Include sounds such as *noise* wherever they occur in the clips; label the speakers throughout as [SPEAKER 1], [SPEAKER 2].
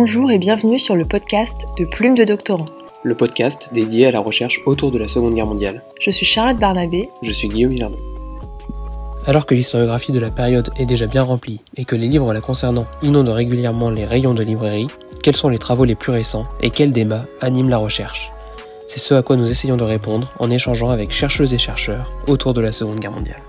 [SPEAKER 1] Bonjour et bienvenue sur le podcast de Plume de Doctorant.
[SPEAKER 2] Le podcast dédié à la recherche autour de la Seconde Guerre mondiale.
[SPEAKER 1] Je suis Charlotte Barnabé.
[SPEAKER 2] Je suis Guillaume Hilardon.
[SPEAKER 3] Alors que l'historiographie de la période est déjà bien remplie et que les livres la concernant inondent régulièrement les rayons de librairie, quels sont les travaux les plus récents et quels débats animent la recherche? C'est ce à quoi nous essayons de répondre en échangeant avec chercheuses et chercheurs autour de la Seconde Guerre mondiale.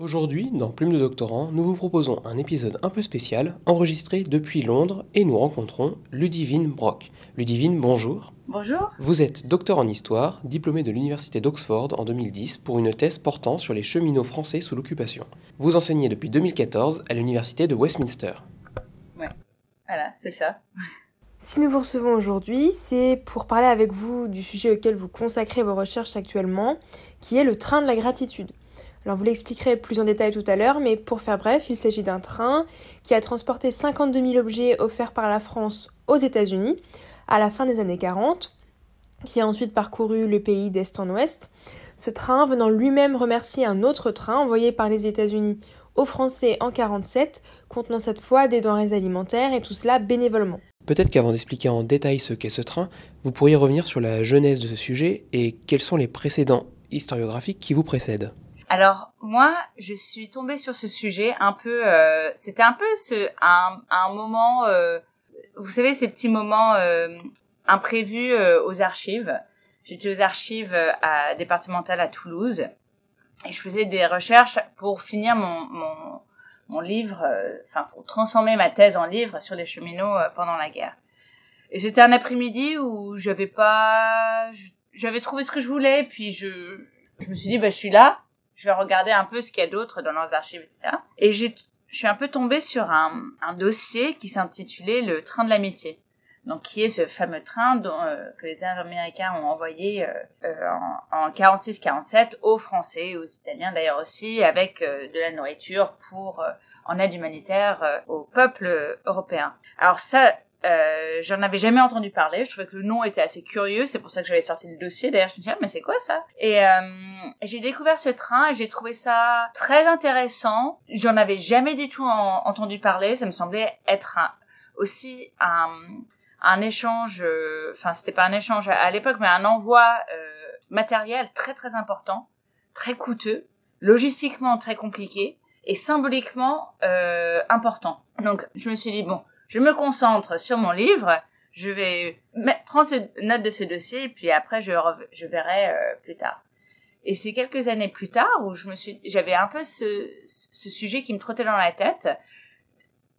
[SPEAKER 3] Aujourd'hui, dans Plume de Doctorant, nous vous proposons un épisode un peu spécial, enregistré depuis Londres, et nous rencontrons Ludivine Brock. Ludivine, bonjour.
[SPEAKER 4] Bonjour.
[SPEAKER 3] Vous êtes docteur en histoire, diplômé de l'Université d'Oxford en 2010 pour une thèse portant sur les cheminots français sous l'occupation. Vous enseignez depuis 2014 à l'Université de Westminster.
[SPEAKER 4] Ouais, voilà, c'est ça.
[SPEAKER 1] Si nous vous recevons aujourd'hui, c'est pour parler avec vous du sujet auquel vous consacrez vos recherches actuellement, qui est le train de la gratitude. Alors vous l'expliquerez plus en détail tout à l'heure, mais pour faire bref, il s'agit d'un train qui a transporté 52 000 objets offerts par la France aux États-Unis à la fin des années 40, qui a ensuite parcouru le pays d'est en ouest. Ce train venant lui-même remercier un autre train envoyé par les États-Unis aux Français en 47, contenant cette fois des denrées alimentaires et tout cela bénévolement.
[SPEAKER 3] Peut-être qu'avant d'expliquer en détail ce qu'est ce train, vous pourriez revenir sur la genèse de ce sujet et quels sont les précédents historiographiques qui vous précèdent.
[SPEAKER 4] Alors moi, je suis tombée sur ce sujet un peu. Euh, C'était un peu ce un, un moment. Euh, vous savez ces petits moments euh, imprévus euh, aux archives. J'étais aux archives euh, à, départementales à Toulouse et je faisais des recherches pour finir mon mon, mon livre. Enfin, pour transformer ma thèse en livre sur les cheminots pendant la guerre. Et c'était un après-midi où j'avais pas, j'avais trouvé ce que je voulais, puis je je me suis dit bah je suis là je vais regarder un peu ce qu'il y a d'autre dans leurs archives, etc. Et je suis un peu tombée sur un, un dossier qui s'intitulait le train de l'amitié. Donc, qui est ce fameux train dont, euh, que les Américains ont envoyé euh, euh en, en 46-47 aux Français, aux Italiens d'ailleurs aussi, avec euh, de la nourriture pour euh, en aide humanitaire au peuple européen. Alors ça, euh, j'en avais jamais entendu parler. Je trouvais que le nom était assez curieux. C'est pour ça que j'avais sorti le dossier. D'ailleurs, je me dit, ah, mais c'est quoi ça? Et euh, j'ai découvert ce train et j'ai trouvé ça très intéressant. J'en avais jamais du tout entendu parler. Ça me semblait être aussi un, échange. Euh, enfin, c'était pas un échange à, l'époque, mais un envoi matériel très très important, très coûteux, logistiquement très compliqué et symboliquement important. Donc, je me suis dit bon je me concentre sur mon livre, je vais prendre note de ce dossier puis après je, verrai euh, plus tard. Et c'est quelques années plus tard où je me suis, j'avais un peu ce, ce sujet qui me trottait dans la tête.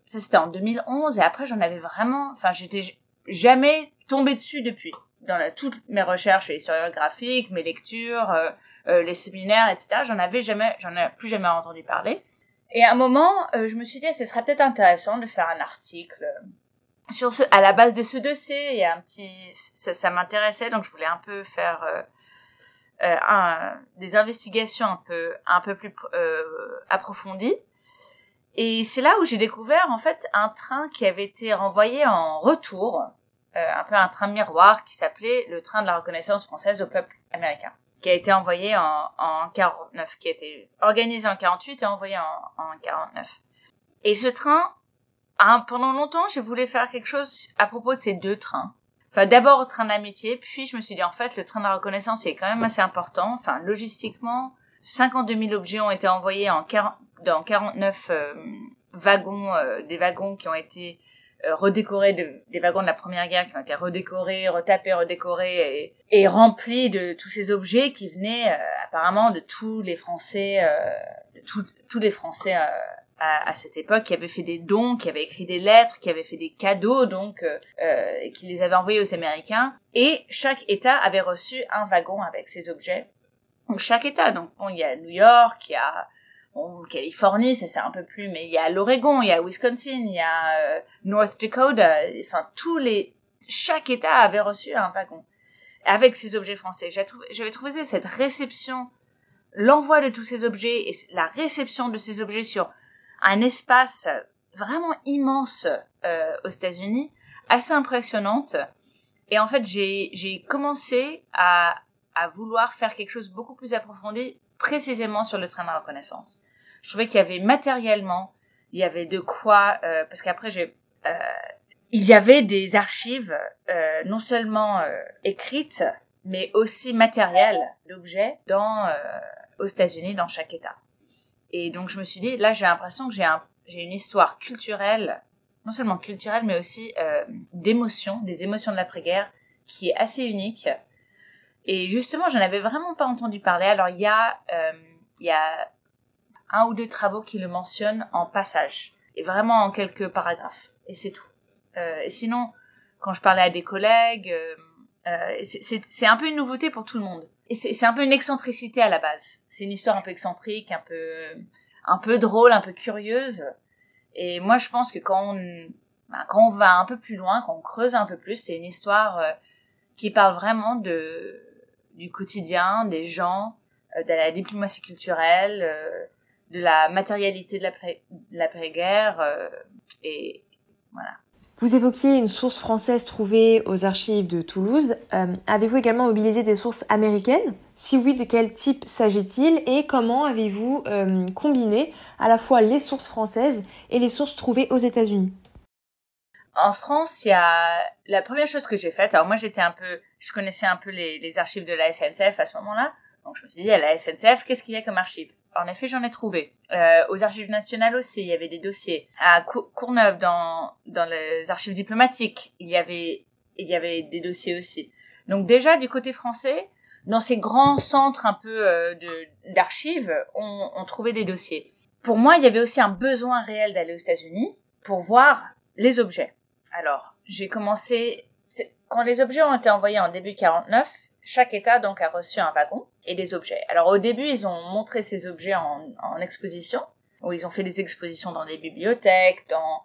[SPEAKER 4] Ça c'était en 2011 et après j'en avais vraiment, enfin j'étais jamais tombée dessus depuis. Dans la, toutes mes recherches historiographiques, mes lectures, euh, euh, les séminaires, etc. J'en avais jamais, j'en ai plus jamais entendu parler. Et à un moment, euh, je me suis dit, ce serait peut-être intéressant de faire un article euh, sur ce, à la base de ce dossier. A un petit, ça, ça m'intéressait, donc je voulais un peu faire euh, euh des investigations un peu, un peu plus approfondies. Et c'est là où j'ai découvert en fait un train qui avait été renvoyé en retour, un peu un train miroir qui s'appelait le train de la reconnaissance française au peuple américain qui a été envoyé en, en 49, qui a été organisé en 48 et envoyé en, en 49. Et ce train, hein, pendant longtemps, j'ai voulu faire quelque chose à propos de ces deux trains. Enfin, d'abord le train d'amitié, puis je me suis dit, en fait, le train de la reconnaissance est quand même assez important. Enfin, logistiquement, 52 000 objets ont été envoyés en 40, dans 49 euh, wagons, euh, des wagons qui ont été euh, redécorés des wagons de la première guerre qui ont été redécorés, retapés, redécorés et, et remplis de tous ces objets qui venaient euh, apparemment de tous les Français, euh, de tous les Français à, à, cette époque qui avaient fait des dons, qui avaient écrit des lettres, qui avaient fait des cadeaux donc et qui les avaient envoyés aux Américains. Et chaque État avait reçu un wagon avec ces objets. Donc chaque État, donc bon, il y a New York, il y a Bon, Californie, ça c'est un peu plus, mais il y a l'Oregon, il y a Wisconsin, il y a euh, North Dakota, enfin tous les, chaque État avait reçu un wagon avec ces objets français. J'avais trouvé cette réception, l'envoi de tous ces objets et la réception de ces objets sur un espace vraiment immense euh, aux États-Unis, assez impressionnante. Et en fait, j'ai commencé à, à vouloir faire quelque chose beaucoup plus approfondi précisément sur le train de reconnaissance. Je trouvais qu'il y avait matériellement Il y avait de quoi, euh, parce qu'après j'ai, euh, il y avait des archives euh, non seulement euh, écrites, mais aussi matérielles d'objets dans aux États-Unis, dans chaque État. Et donc je me suis dit, là j'ai l'impression que j'ai un, j'ai une histoire culturelle, non seulement culturelle, mais aussi d'émotions, des émotions de l'après-guerre, qui est assez unique. Et justement, j'en avais vraiment pas entendu parler. Alors il y a, il y a un ou deux travaux qui le mentionnent en passage et vraiment en quelques paragraphes et c'est tout. Euh, et sinon, quand je parlais à des collègues, euh, euh c'est un peu une nouveauté pour tout le monde. Et c'est un peu une excentricité à la base. C'est une histoire un peu excentrique, un peu un peu drôle, un peu curieuse. Et moi, je pense que quand on bah, quand on va un peu plus loin, quand on creuse un peu plus, c'est une histoire euh, qui parle vraiment de du quotidien, des gens, euh, de la diplomatie culturelle, de la matérialité de l'après-guerre euh, et voilà.
[SPEAKER 1] Vous évoquiez une source française trouvée aux archives de Toulouse. Euh, avez-vous également mobilisé des sources américaines? Si oui, de quel type s'agit-il? Et comment avez-vous euh, combiné à la fois les sources françaises et les sources trouvées aux États-Unis?
[SPEAKER 4] En France, il y a la première chose que j'ai faite. Alors moi, j'étais un peu, je connaissais un peu les, archives de la SNCF à ce moment-là, donc je me suis dit à la SNCF, qu'est-ce qu'il y a comme archives en effet, j'en ai trouvé. Euh, aux archives nationales aussi, il y avait des dossiers. À Courneuve, dans, dans les archives diplomatiques, il y avait, il y avait des dossiers aussi. Donc déjà, du côté français, dans ces grands centres un peu euh, d'archives, on, on trouvait des dossiers. Pour moi, il y avait aussi un besoin réel d'aller aux États-Unis pour voir les objets. Alors, j'ai commencé quand les objets ont été envoyés en début 49, chaque État donc a reçu un wagon et des objets. Alors au début, ils ont montré ces objets en, exposition, où ils ont fait des expositions dans des bibliothèques, dans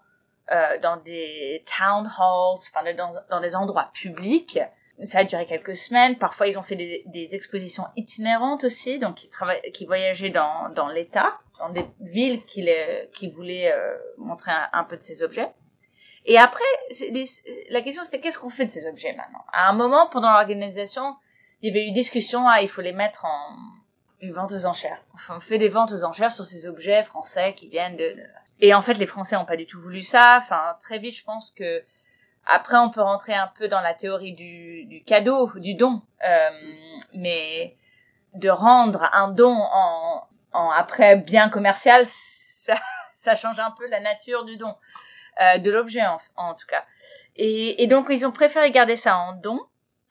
[SPEAKER 4] euh, dans des town halls, enfin dans, dans des endroits publics. Ça a duré quelques semaines. Parfois, ils ont fait des, expositions itinérantes aussi, donc qui qui voyageaient dans dans l'État, dans des villes qui voulaient euh, montrer un, peu de ces objets. Et après, la question c'était qu'est-ce qu'on fait de ces objets maintenant? À un moment, pendant l'organisation, il y avait eu discussion, ah, il faut les mettre en une vente aux enchères. Enfin, on fait des ventes aux enchères sur ces objets français qui viennent de... Et en fait, les Français ont pas du tout voulu ça. Enfin, très vite, je pense que après, on peut rentrer un peu dans la théorie du, cadeau, du don. Euh, mais de rendre un don en, après bien commercial, *laughs* ça change un peu la nature du don. Euh, de l'objet en, en, tout cas. Et, et, donc ils ont préféré garder ça en don.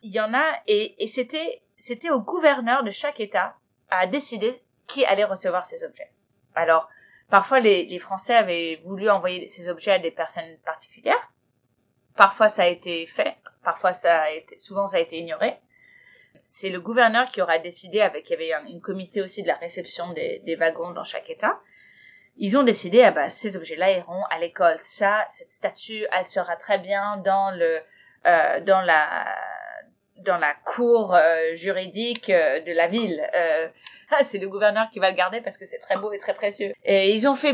[SPEAKER 4] Il y en a et, et c'était c'était au gouverneur de chaque État à décider qui allait recevoir ces objets. Alors parfois les, les Français avaient voulu envoyer ces objets à des personnes particulières. Parfois ça a été fait, parfois ça a été souvent ça a été ignoré. C'est le gouverneur qui aura décidé avec il y avait un, une comité aussi de la réception des, des wagons dans chaque État ils ont décidé, ah bah, ces objets-là iront à l'école. Ça, cette statue, elle sera très bien dans le, euh, dans la, dans la cour euh, juridique euh, de la ville. Euh, *laughs* ah, c'est le gouverneur qui va le garder parce que c'est très beau et très précieux. Et ils ont fait,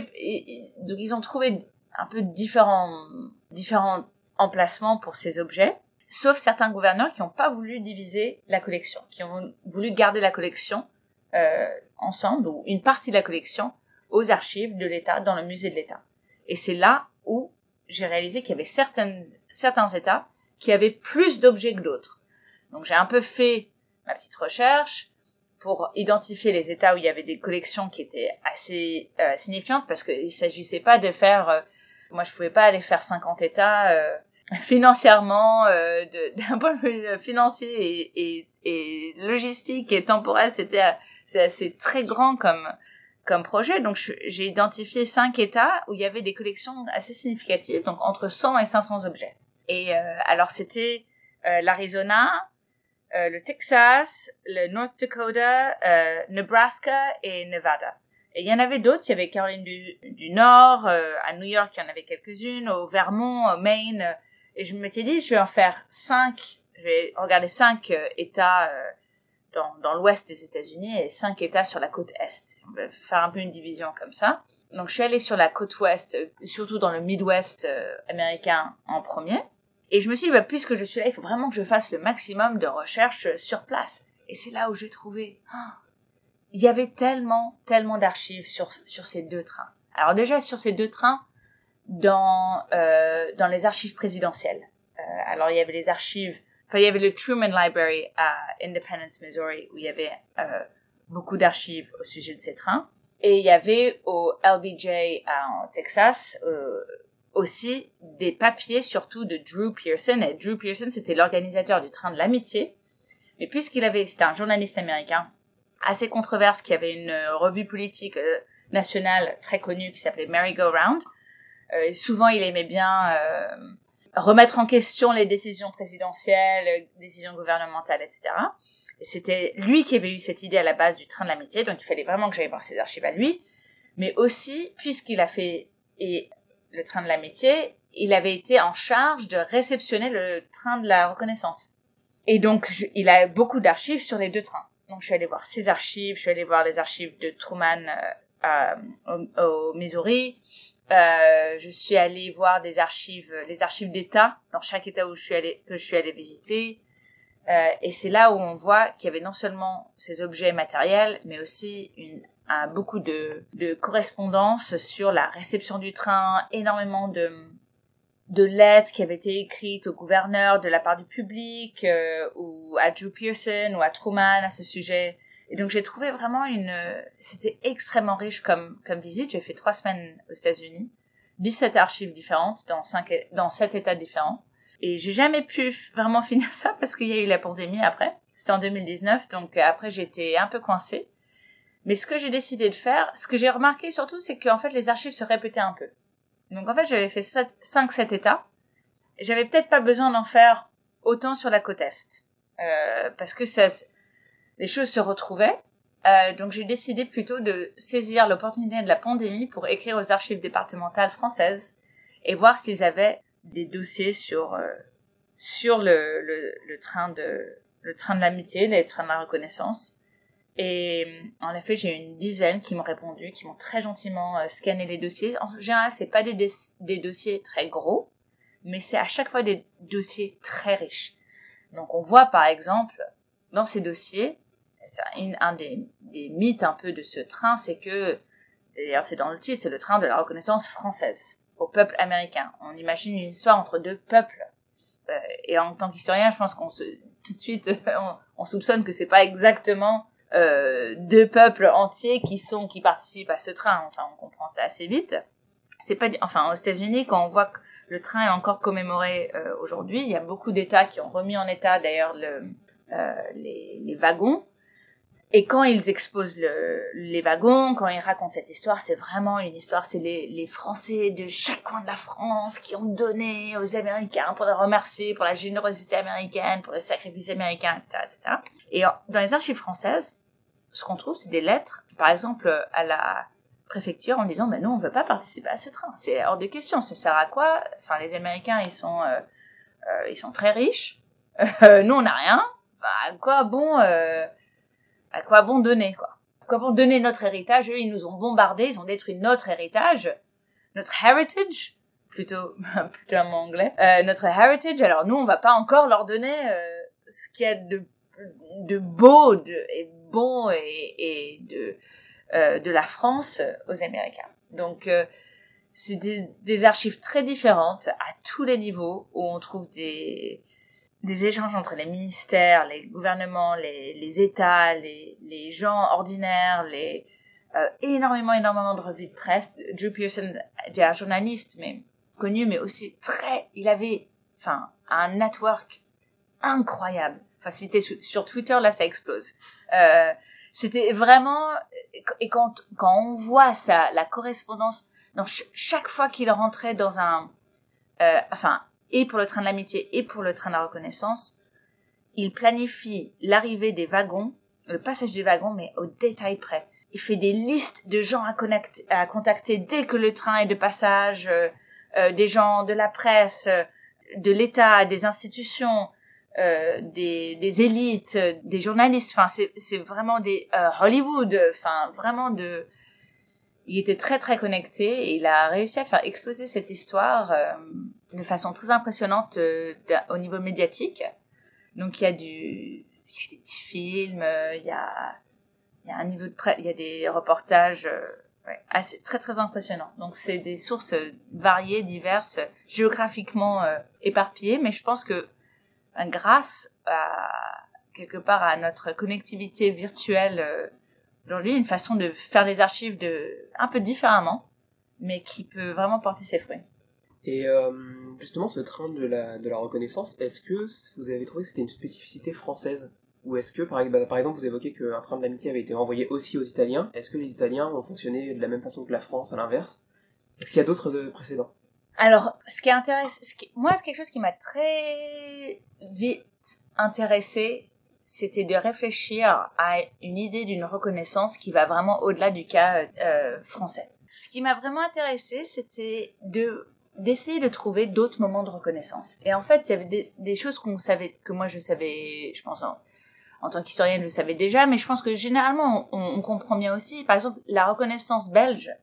[SPEAKER 4] donc ils ont trouvé un peu différents, différents emplacements pour ces objets. Sauf certains gouverneurs qui n'ont pas voulu diviser la collection, qui ont voulu garder la collection ensemble ou une partie de la collection aux archives de l'État, dans le musée de l'État. Et c'est là où j'ai réalisé qu'il y avait certaines, certains États qui avaient plus d'objets que d'autres. Donc j'ai un peu fait ma petite recherche pour identifier les États où il y avait des collections qui étaient assez euh, signifiantes parce qu'il s'agissait pas de faire, euh, moi je pouvais pas aller faire 50 États euh, *laughs* financièrement, euh, *laughs* d'un point de vue financier et, et, et logistique et temporel, c'était c'est assez très grand comme comme projet. Donc j'ai identifié cinq États où il y avait des collections assez significatives, donc entre 100 et 500 objets. Et euh, alors c'était euh, l'Arizona, euh, le Texas, le North Dakota, euh, Nebraska et Nevada. Et il y en avait d'autres, il y avait Caroline du, du Nord, euh, à New York il y en avait quelques-unes, au Vermont, au Maine. et je m'étais dit, je vais en faire cinq, je vais regarder cinq États dans, dans l'ouest des États-Unis et cinq États sur la côte est. On va faire un peu une division comme ça. Donc je suis allée sur la côte ouest, surtout dans le Midwest euh, américain en premier. Et je me suis dit, bah, puisque je suis là, il faut vraiment que je fasse le maximum de recherches sur place. Et c'est là où j'ai trouvé, oh, il y avait tellement, tellement d'archives sur, sur ces deux trains. Alors déjà sur ces deux trains, dans euh, dans les archives présidentielles. Euh, alors il y avait les archives, enfin il y avait le Truman Library à Independence, Missouri, où il y avait euh, beaucoup d'archives au sujet de ces trains. Et il y avait au LBJ en Texas euh, aussi des papiers, surtout de Drew Pearson. Et Drew Pearson, c'était l'organisateur du train de l'amitié. Mais puisqu'il avait, c'était un journaliste américain assez controverse qui avait une revue politique euh, nationale très connue qui s'appelait Merry Go Round. Euh, souvent, il aimait bien euh, remettre en question les décisions présidentielles, les décisions gouvernementales, etc. Et c'était lui qui avait eu cette idée à la base du train de l'amitié, donc il fallait vraiment que j'aille voir ses archives à lui. Mais aussi, puisqu'il a fait et le train de l'amitié, il avait été en charge de réceptionner le train de la reconnaissance. Et donc, il a beaucoup d'archives sur les deux trains. Donc, je suis allée voir ses archives, je suis allée voir les archives de Truman euh, au, au, Missouri. Euh, je suis allée voir des archives, les archives d'État dans chaque État où je suis allée, que je suis allée visiter. Euh, et c'est là où on voit qu'il y avait non seulement ces objets matériels, mais aussi une, un, beaucoup de, de correspondances sur la réception du train, énormément de, de lettres qui avaient été écrites au gouverneur de la part du public, euh, ou à Drew Pearson, ou à Truman à ce sujet. Et donc j'ai trouvé vraiment une, c'était extrêmement riche comme comme visite. J'ai fait trois semaines aux États-Unis, 17 archives différentes dans cinq, dans sept États différents. Et j'ai jamais pu vraiment *laughs* finir ça parce qu'il y a eu la pandémie après. C'était en 2019, donc après j'étais un peu coincée. Mais ce que j'ai décidé de faire, ce que j'ai remarqué surtout, c'est qu'en fait les archives se répétaient un peu. Donc en fait j'avais fait 5-7 États. J'avais peut-être pas besoin d'en faire autant sur la côte Est. Euh, parce que ça, les choses se retrouvaient. Euh, donc j'ai décidé plutôt de saisir l'opportunité de la pandémie pour écrire aux archives départementales françaises et voir s'ils avaient des dossiers sur euh, sur le, le, le, train de le train de l'amitié, les trains de la reconnaissance. Et en effet, j'ai une dizaine qui m'ont répondu, qui m'ont très gentiment euh, scanné les dossiers. En général, c'est pas des, des dossiers très gros, mais c'est à chaque fois des dossiers très riches. Donc on voit par exemple dans ces dossiers un des, des, mythes un peu de ce train, c'est que, d'ailleurs c'est dans le titre, c'est le train de la reconnaissance française au peuple américain. On imagine une histoire entre deux peuples. Euh, et en tant qu'historien, je pense qu'on se, tout de suite, *laughs* on, on soupçonne que c'est pas exactement euh, deux peuples entiers qui sont, qui participent à ce train. Enfin, on comprend ça assez vite. C'est pas, enfin, aux États-Unis, quand on voit que le train est encore commémoré euh, aujourd'hui, il y a beaucoup d'États qui ont remis en état d'ailleurs le, les, les, wagons et quand ils exposent le, les wagons, quand ils racontent cette histoire, c'est vraiment une histoire, c'est les, les Français de chaque coin de la France qui ont donné aux Américains pour les remercier pour la générosité américaine, pour le sacrifice américain, etc., etc. Et dans les archives françaises, ce qu'on trouve, c'est des lettres, par exemple, à la préfecture en disant, ben nous, on veut pas participer à ce train. C'est hors de question. Ça sert à quoi? Enfin, les Américains, ils sont, euh, euh, ils sont très riches. *laughs* Euh, nous, on n'a rien. Enfin, à quoi bon, euh, à quoi bon donner, quoi? À quoi bon donner notre héritage? Eux, ils nous ont bombardés, ils ont détruit notre héritage, notre heritage, plutôt, *laughs* plutôt mot anglais, euh, notre heritage. Alors nous, on va pas encore leur donner euh, ce qu'il y a de, de beau de, et bon et, et de, euh, de la France aux Américains. Donc, euh, c'est des, des archives très différentes à tous les niveaux où on trouve des des échanges entre les ministères, les gouvernements, les, les États, les, les gens ordinaires, les euh, énormément, énormément de revues de presse. Drew Pearson était un journaliste, mais connu, mais aussi très, il avait, enfin, un network incroyable. Enfin, c'était sur Twitter, là, ça explose. Euh, c'était vraiment, et quand, quand on voit ça, la correspondance, donc chaque fois qu'il rentrait dans un, euh, enfin, et pour le train de l'amitié et pour le train de la reconnaissance, il planifie l'arrivée des wagons, le passage des wagons, mais au détail près. Il fait des listes de gens à, connecter, à contacter dès que le train est de passage, euh, euh, des gens de la presse, euh, de l'État, des institutions, euh, des, des élites, des journalistes. Enfin, c'est vraiment des Hollywood. Enfin, vraiment de. Il était très très connecté et il a réussi à faire exploser cette histoire de façon très impressionnante euh, au niveau médiatique. Donc il y a du, il y a des petits films, euh, il y a, il y a un niveau de près, il y a des reportages euh, Ouais, assez, très très impressionnant. Donc c'est des sources variées, diverses, géographiquement euh, éparpillées, mais je pense que ben, grâce à quelque part à notre connectivité virtuelle euh, aujourd'hui, une façon de faire les archives de un peu différemment, mais qui peut vraiment porter ses fruits.
[SPEAKER 2] Et euh, justement, ce train de la, de la reconnaissance, est-ce que vous avez trouvé que c'était une spécificité française? Ou est-ce que, par, bah, par exemple, vous évoquez qu'un train de l'amitié avait été envoyé aussi aux Italiens Est-ce que les Italiens ont fonctionné de la même façon que la France, à l'inverse? Est-ce qu'il y a d'autres euh, précédents?
[SPEAKER 4] Alors, ce qui est intéressant, ce qui, moi, c'est quelque chose qui m'a très vite intéressé, c'était de réfléchir à une idée d'une reconnaissance qui va vraiment au-delà du cas euh, français. Ce qui m'a vraiment intéressé, c'était de d'essayer de trouver d'autres moments de reconnaissance. Et en fait, il y avait des, des choses qu'on savait, que moi je savais, je pense en, en tant qu'historienne, je savais déjà, mais je pense que généralement on, on, comprend bien aussi. Par exemple, la reconnaissance belge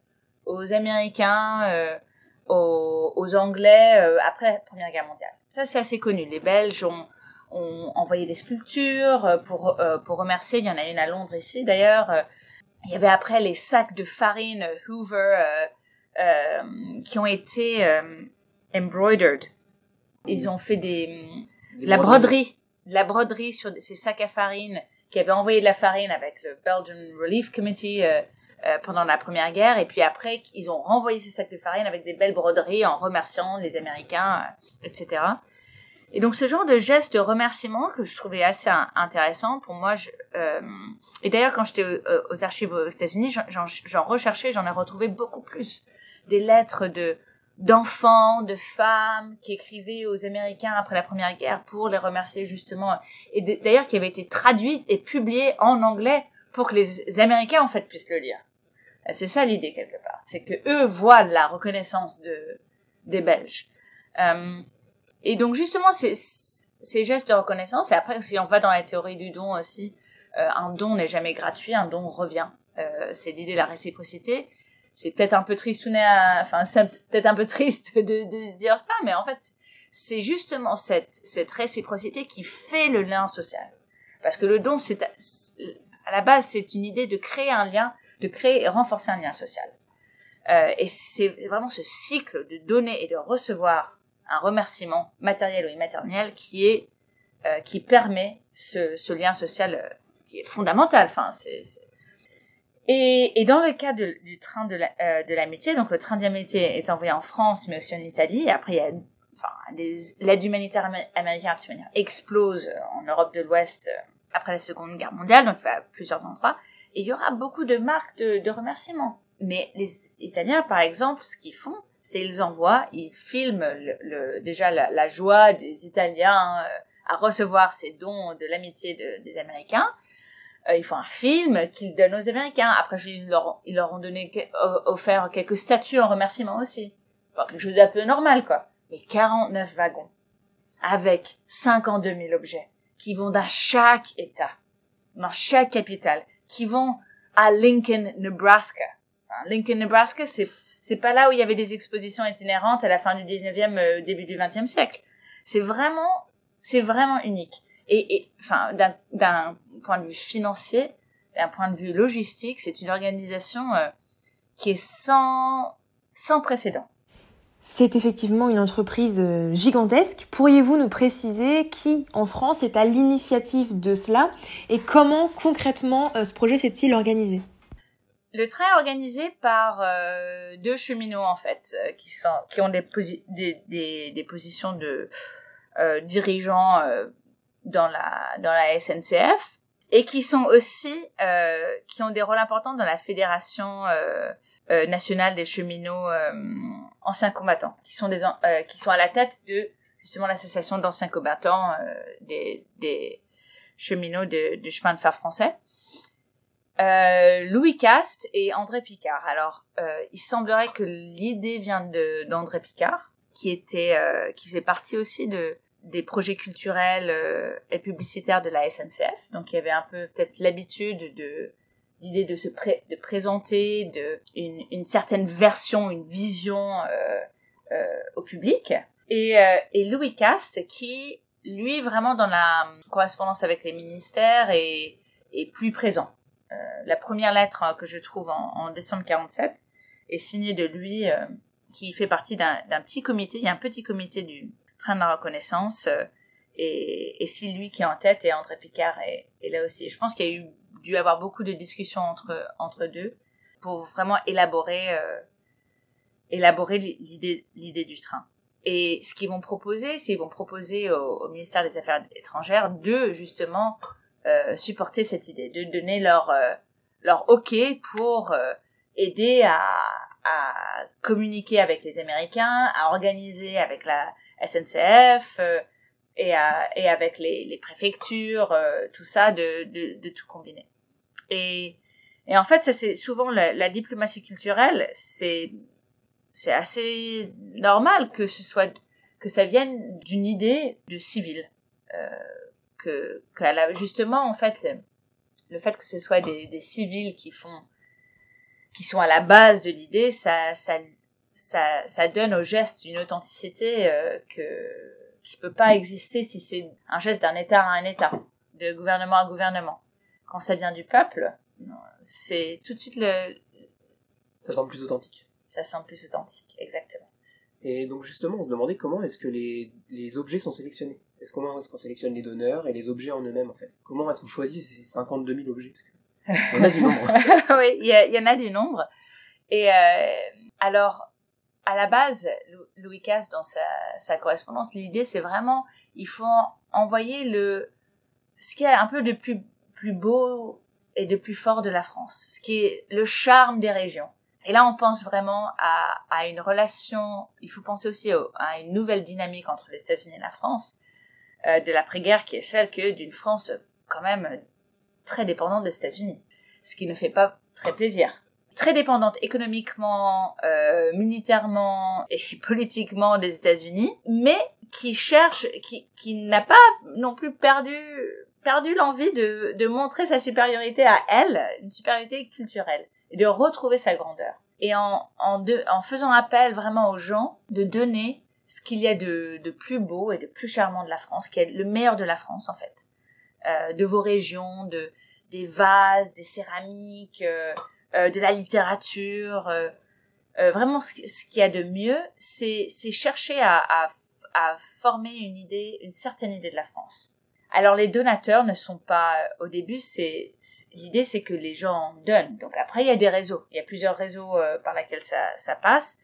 [SPEAKER 4] aux Américains, euh, aux, aux, Anglais euh, après la Première Guerre mondiale. Ça, c'est assez connu. Les Belges ont, ont envoyé des sculptures euh, pour euh, pour remercier. Il y en a une à Londres ici d'ailleurs. Il y avait après les sacs de farine Hoover euh, qui ont été euh, embroidered. Ils ont fait des, de la broderie, de la broderie sur ces sacs à farine qui avaient envoyé de la farine avec le Belgian Relief Committee euh, euh, pendant la Première Guerre. Et puis après, ils ont renvoyé ces sacs de farine avec des belles broderies en remerciant les Américains, euh, etc. Et donc ce genre de geste de remerciement que je trouvais assez intéressant pour moi. Je, euh, et d'ailleurs quand j'étais aux, archives aux États-Unis, j'en recherchais, j'en ai retrouvé beaucoup plus des lettres de d'enfants, de femmes qui écrivaient aux Américains après la Première Guerre pour les remercier justement, et d'ailleurs qui avaient été traduites et publiées en anglais pour que les Américains en fait puissent le lire. C'est ça l'idée quelque part, c'est que eux voient la reconnaissance de des Belges. Euh, et donc justement ces, ces gestes de reconnaissance, et après si on va dans la théorie du don aussi, euh, un don n'est jamais gratuit, un don revient. Euh, c'est l'idée de la réciprocité. C'est peut-être un peu triste enfin c'est peut-être un peu triste de, de dire ça mais en fait c'est justement cette cette réciprocité qui fait le lien social. Parce que le don c'est à la base c'est une idée de créer un lien de créer et renforcer un lien social. Euh, et c'est vraiment ce cycle de donner et de recevoir un remerciement matériel ou immatériel qui est euh, qui permet ce, ce lien social euh, qui est fondamental enfin c'est et, et, dans le cas de, du train de l'amitié, la, euh, donc le train d'amitié est envoyé en France, mais aussi en Italie. Après, il y a, enfin, l'aide humanitaire américaine explose en Europe de l'Ouest euh, après la Seconde Guerre mondiale, donc il va à plusieurs endroits. Et il y aura beaucoup de marques de, de remerciements. Mais les Italiens, par exemple, ce qu'ils font, c'est ils envoient, ils filment le, le, déjà la, la, joie des Italiens euh, à recevoir ces dons de l'amitié de, des Américains euh, ils font un film qu'ils donnent aux Américains. Après, ils leur, ils leur ont donné, offert quelques statues en remerciement aussi. Enfin, quelque chose d'un peu normal, quoi. Mais 49 wagons. Avec 52 000 objets. Qui vont dans chaque État. Dans chaque capitale. Qui vont à Lincoln, Nebraska. Enfin, Lincoln, Nebraska, c'est, c'est pas là où il y avait des expositions itinérantes à la fin du 19e, euh, début du 20e siècle. C'est vraiment, c'est vraiment unique. Et, enfin, d'un point de vue financier, d'un point de vue logistique, c'est une organisation euh, qui est sans, sans précédent.
[SPEAKER 1] C'est effectivement une entreprise euh, gigantesque. Pourriez-vous nous préciser qui en France est à l'initiative de cela et comment concrètement euh, ce projet s'est-il organisé?
[SPEAKER 4] Le train est organisé par deux cheminots en fait, qui, sont, qui ont des, des, des, des, positions de dirigeants dans la dans la SNCF et qui sont aussi euh, qui ont des rôles importants dans la fédération euh, euh, nationale des cheminots euh, anciens combattants qui sont des euh, qui sont à la tête de justement l'association d'anciens combattants euh, des des cheminots de, du chemin de fer français Louis Cast et André Picard alors il semblerait que l'idée vient d'André Picard qui était qui faisait partie aussi de des projets culturels euh, et publicitaires de la SNCF. Donc il y avait un peu peut-être l'habitude de l'idée de se de présenter de une, une, certaine version, une vision euh, euh, au public. Et, euh, et Louis Cast qui lui vraiment dans la correspondance avec les ministères est, est plus présent. La première lettre hein, que je trouve en, en, décembre 47 est signée de lui, qui fait partie d'un petit comité. Il y a un petit comité du train de la reconnaissance, et, et c'est lui qui est en tête, et André Picard est, est là aussi. Je pense qu'il y a eu dû avoir beaucoup de discussions entre entre deux pour vraiment élaborer élaborer l'idée l'idée du train. Et ce qu'ils vont proposer, c'est qu'ils vont proposer au, ministère des Affaires étrangères de justement euh, supporter cette idée, de donner leur euh, leur OK pour euh, aider à, à communiquer avec les Américains, à organiser avec la SNCF euh, et, à, et avec les, les préfectures, tout ça, de, de, de, tout combiner. Et, et en fait, ça c'est souvent la, la diplomatie culturelle, c'est c'est assez normal que ce soit que ça vienne d'une idée de civil euh, que qu'elle a justement en fait le fait que ce soit des, des civils qui font qui sont à la base de l'idée ça ça ça ça donne au geste une authenticité euh, que qui peut pas exister si c'est un geste d'un état à un état de gouvernement à gouvernement quand ça vient du peuple c'est tout de suite le
[SPEAKER 2] ça semble plus authentique
[SPEAKER 4] ça semble plus authentique, exactement.
[SPEAKER 2] Et donc justement, on se demandait comment est-ce que les, les objets sont sélectionnés. Est-ce comment est-ce qu'on sélectionne les donneurs et les objets en eux-mêmes en fait? Comment est-ce qu'on choisit ces 52 000 objets? Parce y en a du nombre. *laughs*
[SPEAKER 4] oui, il y, en a du nombre. Et euh, alors, à la base, Louis Casse, dans sa, sa correspondance, l'idée c'est vraiment, il faut envoyer le, ce qui est un peu de plus, plus beau et de plus fort de la France, ce qui est le charme des régions. Et là, on pense vraiment à, à une relation, il faut penser aussi à une nouvelle dynamique entre les États-Unis et la France, de l'après-guerre qui est celle que d'une France quand même très dépendante des États-Unis, ce qui ne fait pas très plaisir. Très dépendante économiquement, euh, militairement et *laughs* politiquement des États-Unis, mais qui cherche, qui, qui n'a pas non plus perdu perdu l'envie de, de montrer sa supériorité à elle, une supériorité culturelle et de retrouver sa grandeur. Et en, en, en faisant appel vraiment aux gens de donner ce qu'il y a de, de, plus beau et de plus charmant de la France, qui est le meilleur de la France en fait, euh, de vos régions, de des vases, des céramiques, euh, euh, de la littérature, euh, euh, vraiment ce, ce qu'il y a de mieux, c'est chercher à, à, à former une idée, une certaine idée de la France. Alors les donateurs ne sont pas au début, c'est l'idée c'est que les gens donnent. Donc après il y a des réseaux, il y a plusieurs réseaux euh, par lesquels ça, ça passe.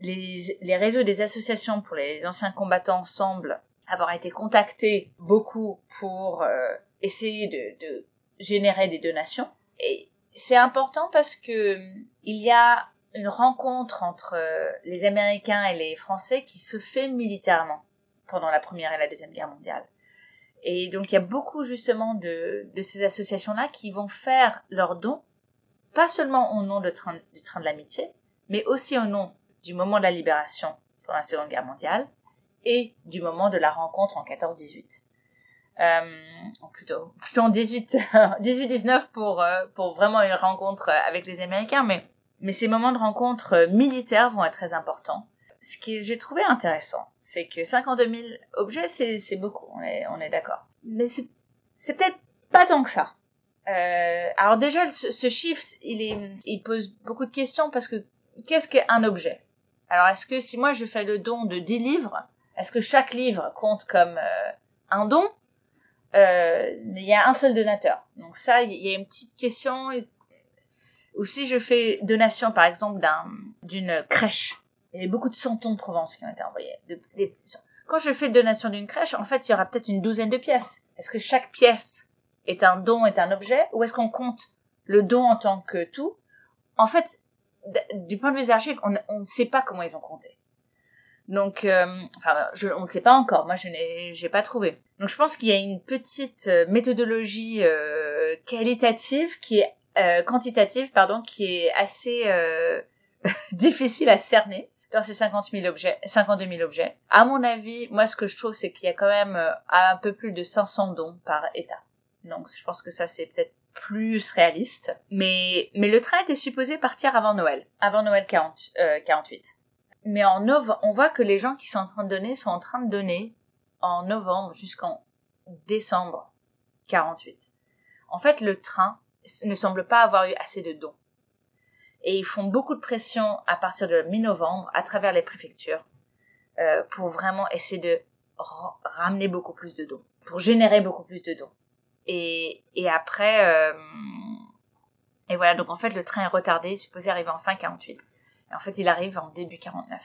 [SPEAKER 4] Les, les réseaux des associations pour les anciens combattants semblent avoir été contactés beaucoup pour euh, essayer de, de, générer des donations. Et c'est important parce que il y a une rencontre entre euh, les Américains et les Français qui se fait militairement pendant la Première et la Deuxième Guerre mondiale. Et donc il y a beaucoup justement de, de ces associations-là qui vont faire leurs dons, pas seulement au nom de train, du train de l'amitié, mais aussi au nom du moment de la libération pendant la Seconde Guerre mondiale et du moment de la rencontre en 14-18. Euh, plutôt, *laughs* plutôt en 18, 18-19 *laughs* pour, euh, pour vraiment une rencontre avec les Américains, mais, mais ces moments de rencontre militaires vont être très importants ce que j'ai trouvé intéressant, c'est que 52 000 objets, c'est, beaucoup, on est, on est d'accord. Mais c'est, c'est peut-être pas tant que ça. Euh, alors déjà, ce, ce, chiffre, il, est, il pose beaucoup de questions parce que qu'est-ce qu'un objet? Alors est-ce que si moi je fais le don de 10 livres, est-ce que chaque livre compte comme euh, un don? Euh, Il y a un seul donateur. Donc ça, il y a une petite question. Ou si je fais donation, par exemple, d'un, d'une crèche, il y avait beaucoup de santons de Provence qui ont été envoyés. De. Quand je fais donation d'une crèche, en fait, il y aura peut-être une douzaine de pièces. Est-ce que chaque pièce est un don, est un objet, ou est-ce qu'on compte le don en tant que tout? En fait, du point de vue des archives, on ne sait pas comment ils ont compté. Donc, euh, enfin, je, on ne sait pas encore. Moi, je n'ai, pas trouvé. Donc, je pense qu'il y a une petite euh, méthodologie euh, qualitative qui est euh, quantitative, pardon, qui est assez euh, *laughs* difficile à cerner dans ces 50 000 objets, 52 000 objets. À mon avis, moi, ce que je trouve, c'est qu'il y a quand même euh, un peu plus de 500 dons par État. Donc, je pense que ça, c'est peut-être plus réaliste. Mais, mais le train était supposé partir avant Noël, avant Noël 40, euh, 48. Mais en novembre, on voit que les gens qui sont en train de donner sont en train de donner en novembre jusqu'en décembre 48. En fait, le train ne semblent pas avoir eu assez de dons. Et ils font beaucoup de pression à partir de mi-novembre à travers les préfectures euh, pour vraiment essayer de ramener beaucoup plus de dons, pour générer beaucoup plus de dons. Et, et après, euh, et voilà, donc en fait le train est retardé, il est supposé arriver en fin 48. Et en fait il arrive en début 49.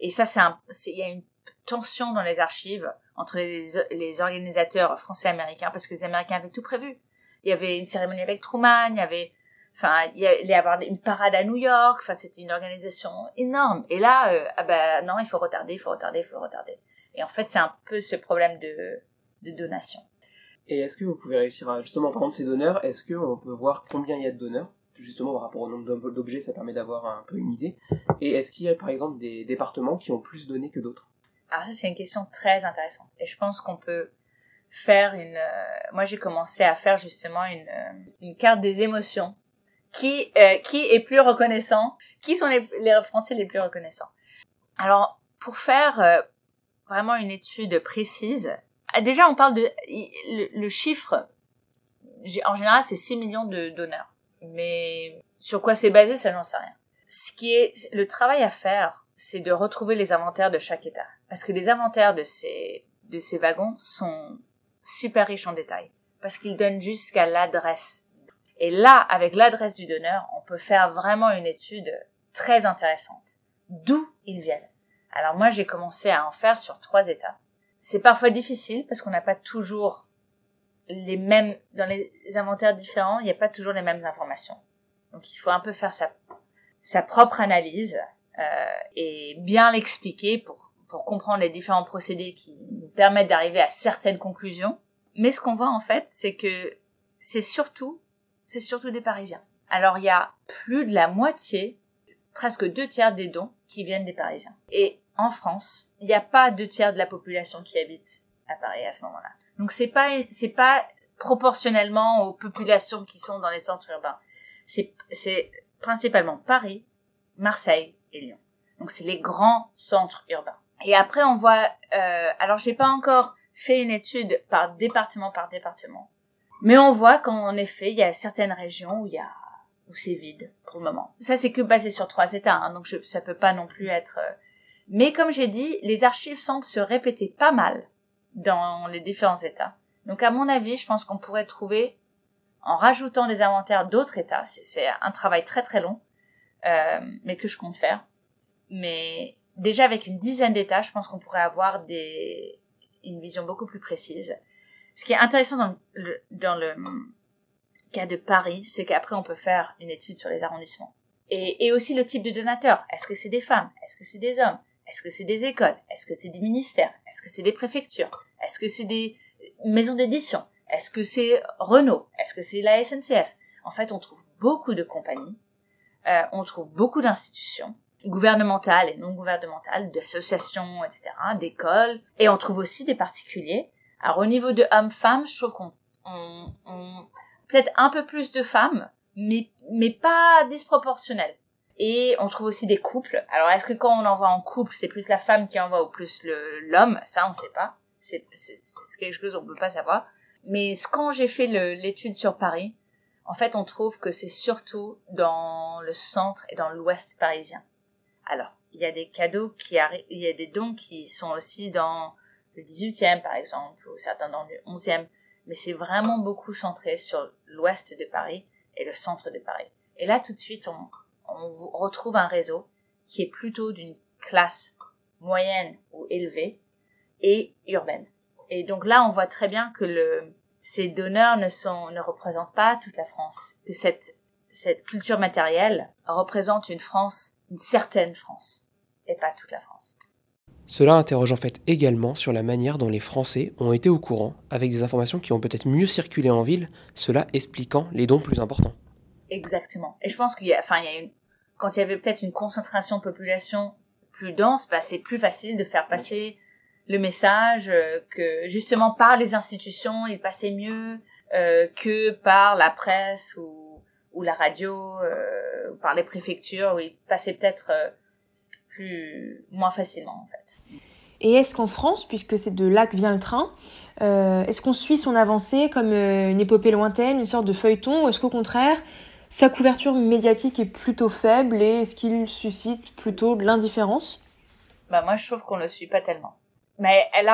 [SPEAKER 4] Et ça c'est un, il y a une tension dans les archives entre les, les organisateurs français et américains parce que les Américains avaient tout prévu. Il y avait une cérémonie avec Truman, il y avait Enfin, il y allait avoir une parade à New York. Enfin, c'était une organisation énorme. Et là, euh, ah ben non, il faut retarder, il faut retarder, il faut retarder. Et en fait, c'est un peu ce problème de, de donation.
[SPEAKER 2] Et est-ce que vous pouvez réussir à justement prendre ces donneurs Est-ce qu'on peut voir combien il y a de donneurs? Justement, par rapport au nombre d'objets, ça permet d'avoir un peu une idée. Et est-ce qu'il y a par exemple des départements qui ont plus donné que d'autres?
[SPEAKER 4] Alors ça, c'est une question très intéressante. Et je pense qu'on peut faire une... Euh, moi, j'ai commencé à faire justement une, euh, une carte des émotions qui euh, qui est plus reconnaissant Qui sont les, les Français les plus reconnaissants Alors pour faire euh, vraiment une étude précise, déjà on parle de le, chiffre. En général, c'est 6 millions de donneurs. Mais sur quoi c'est basé, ça j'en sais rien. Ce qui est le travail à faire, c'est de retrouver les inventaires de chaque État, parce que les inventaires de ces de ces wagons sont super riches en détails, parce qu'ils donnent jusqu'à l'adresse et là, avec l'adresse du donneur, on peut faire vraiment une étude très intéressante. D'où ils viennent. Alors moi, j'ai commencé à en faire sur trois états. C'est parfois difficile parce qu'on n'a pas toujours les mêmes, dans les inventaires différents, il n'y a pas toujours les mêmes informations. Donc il faut un peu faire sa, sa propre analyse euh, et bien l'expliquer pour, pour comprendre les différents procédés qui nous permettent d'arriver à certaines conclusions. Mais ce qu'on voit en fait, c'est que c'est surtout c'est surtout des Parisiens. Alors il y a plus de la moitié, presque deux tiers des dons qui viennent des Parisiens. Et en France, il n'y a pas deux tiers de la population qui habite à Paris à ce moment-là. Donc c'est pas c'est pas proportionnellement aux populations qui sont dans les centres urbains. C'est c'est principalement Paris, Marseille et Lyon. Donc c'est les grands centres urbains. Et après on voit euh, alors j'ai pas encore fait une étude par département par département mais on voit qu'en effet, il y a certaines régions où il y a où c'est vide pour le moment. Ça, c'est que basé sur trois États, hein, donc je, ça peut pas non plus être. Euh, mais comme j'ai dit, les archives semblent se répéter pas mal dans les différents États. Donc à mon avis, je pense qu'on pourrait trouver, en rajoutant des inventaires d'autres États, c'est un travail très très long, euh, mais que je compte faire. Mais déjà avec une dizaine d'États, je pense qu'on pourrait avoir des, une vision beaucoup plus précise. Ce qui est intéressant dans le, dans le cas de Paris, c'est qu'après on peut faire une étude sur les arrondissements. Et, et aussi le type de donateur. Est-ce que c'est des femmes? Est-ce que c'est des hommes? Est-ce que c'est des écoles? Est-ce que c'est des ministères? Est-ce que c'est des préfectures? Est-ce que c'est des maisons d'édition? Est-ce que c'est Renault? Est-ce que c'est la SNCF En fait, on trouve beaucoup de compagnies, euh, on trouve beaucoup d'institutions gouvernementales et non gouvernementales, d'associations, etc., d'écoles, et on trouve aussi des particuliers. Alors au niveau de hommes-femmes, je trouve qu'on on, on, peut-être un peu plus de femmes, mais mais pas disproportionnel. Et on trouve aussi des couples. Alors est-ce que quand on envoie en couple, c'est plus la femme qui envoie ou plus l'homme? Ça, on sait pas. C'est quelque chose qu'on peut pas savoir. Mais quand j'ai fait l'étude sur Paris, en fait, on trouve que c'est surtout dans le centre et dans l'ouest parisien. Alors, il y a des cadeaux qui arrivent, il y a des dons qui sont aussi dans le 18e par exemple, ou certains dans le 11e, mais c'est vraiment beaucoup centré sur l'ouest de Paris et le centre de Paris. Et là, tout de suite, on, on retrouve un réseau qui est plutôt d'une classe moyenne ou élevée et urbaine. Et donc là, on voit très bien que le, ces donneurs ne sont, ne représentent pas toute la France, que cette, cette culture matérielle représente une France, une certaine France, et pas toute la France.
[SPEAKER 3] Cela interroge en fait également sur la manière dont les Français ont été au courant, avec des informations qui ont peut-être mieux circulé en ville, cela expliquant les dons plus importants.
[SPEAKER 4] Exactement. Et je pense qu'il y a, enfin, il y a une, quand il y avait peut-être une concentration de population plus dense, bah, c'est plus facile de faire passer le message euh, que justement par les institutions, il passait mieux euh, que par la presse ou, ou la radio, euh, ou par les préfectures, où il passait peut-être euh, moins facilement en fait.
[SPEAKER 1] Et est-ce qu'en France, puisque c'est de là que vient le train, euh, est-ce qu'on suit son avancée comme euh, une épopée lointaine, une sorte de feuilleton, ou est-ce qu'au contraire, sa couverture médiatique est plutôt faible et est-ce qu'il suscite plutôt de l'indifférence?
[SPEAKER 4] Bah moi je trouve qu'on le suit pas tellement. Mais elle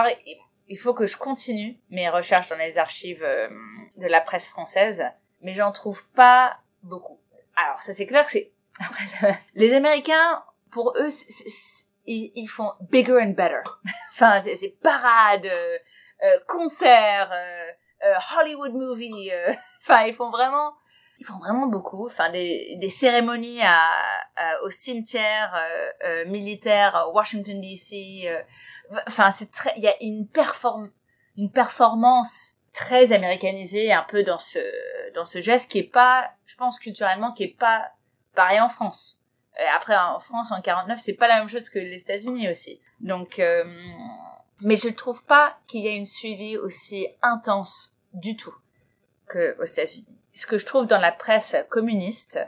[SPEAKER 4] il faut que je continue mes recherches dans les archives euh, de la presse française, mais j'en trouve pas beaucoup. Alors ça c'est clair que c'est *laughs* les Américains pour eux ils, font bigger and better. *laughs* enfin c'est parade, euh, euh, concert, Hollywood movie. *laughs* Enfin ils font vraiment ils font vraiment beaucoup. Enfin, des, des cérémonies à, au cimetière euh, militaire Washington D.C. Enfin, c'est très, il y a une perform, une performance très américanisée un peu dans ce dans ce geste qui est pas, je pense culturellement, qui est pas pareil en France. Après, en France, en 49, c'est pas la même chose que les États-Unis aussi. Donc, euh, mais je trouve pas qu'il y ait une suivi aussi intense du tout que aux États-Unis. Ce que je trouve dans la presse communiste,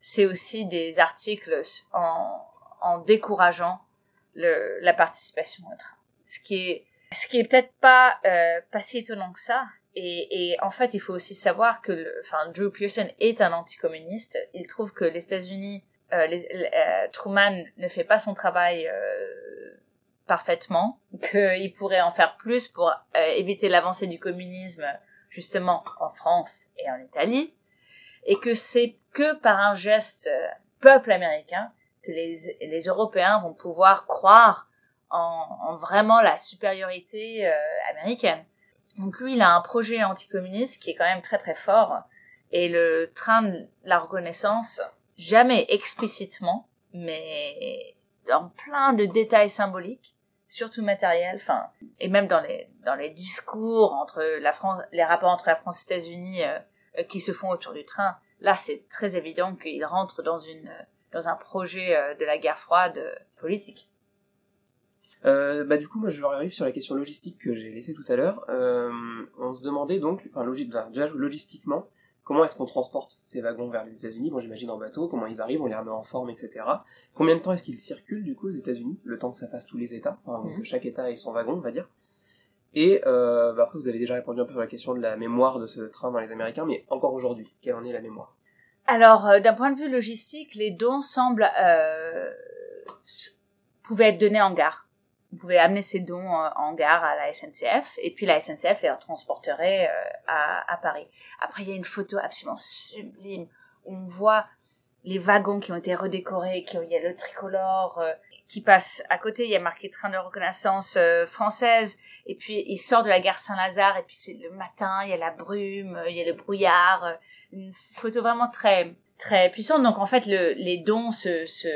[SPEAKER 4] c'est aussi des articles en, en décourageant le, la participation au train. Ce qui est, ce qui est peut-être pas euh, pas si étonnant que ça. Et, et en fait, il faut aussi savoir que, le, enfin, Drew Pearson est un anticommuniste. Il trouve que les États-Unis, euh, les, euh, Truman ne fait pas son travail euh, parfaitement, *laughs* qu'il pourrait en faire plus pour euh, éviter l'avancée du communisme, justement en France et en Italie, et que c'est que par un geste euh, peuple américain que les, les Européens vont pouvoir croire en, en vraiment la supériorité euh, américaine. Donc lui, il a un projet anticommuniste qui est quand même très très fort. Et le train de la reconnaissance, jamais explicitement, mais dans plein de détails symboliques, surtout matériels, enfin, et même dans les dans les discours entre la France, les rapports entre la France et les États-Unis euh, euh, qui se font autour du train. Là, c'est très évident qu'il rentre dans une dans un projet euh, de la guerre froide politique.
[SPEAKER 2] Bah du coup moi je arrive sur la question logistique que j'ai laissée tout à l'heure. On se demandait donc, enfin logique, déjà logistiquement, comment est-ce qu'on transporte ces wagons vers les États-Unis? Bon j'imagine en bateau, comment ils arrivent, on les remet en forme, etc. Combien de temps est-ce qu'ils circulent du coup aux États-Unis? Le temps que ça fasse tous les États, enfin que chaque État ait son wagon, on va dire. Et euh, bah après vous avez déjà répondu un peu sur la question de la mémoire de ce train dans les Américains, mais encore aujourd'hui, quelle en est la mémoire?
[SPEAKER 4] Alors, euh, d'un point de vue logistique, les dons semblent euh, pouvaient être donnés en gare. Vous pouvez amener ces dons euh, en gare à la SNCF, et puis la SNCF les transporterait euh, à, Paris. Après, il y a une photo absolument sublime où on voit les wagons qui ont été redécorés, qui, il y a le tricolore qui passe à côté, il y a marqué train de reconnaissance française, et puis il sort de la gare Saint-Lazare, et puis c'est le matin, il y a la brume, il y a le brouillard, une photo vraiment très très puissante. Donc en fait, le, les dons se, se,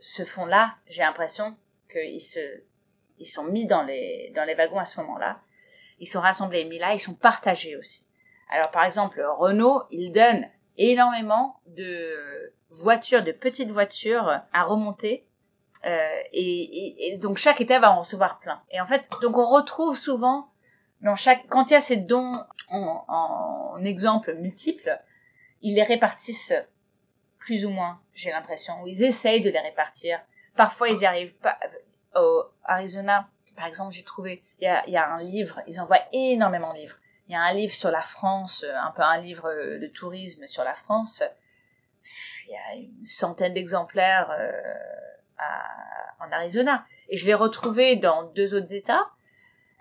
[SPEAKER 4] se font là. J'ai l'impression qu'ils se ils sont mis dans les dans les wagons à ce moment-là. Ils sont rassemblés et mis là. Ils sont partagés aussi. Alors par exemple, Renault, il donne énormément de voitures, de petites voitures à remonter. Euh, et, et, donc chaque état va en recevoir plein. Et en fait, donc on retrouve souvent dans chaque, quand il y a ces dons en, en exemple multiples, ils les répartissent plus ou moins, j'ai l'impression, ils essayent de les répartir. Parfois, ils y arrivent pas. Arizona, par exemple, j'ai trouvé, il y a, un livre, ils envoient énormément de livres. Il y a un livre sur la France, un peu un livre de tourisme sur la France. Il y a une centaine d'exemplaires euh, en Arizona. Et je l'ai retrouvé dans deux autres États.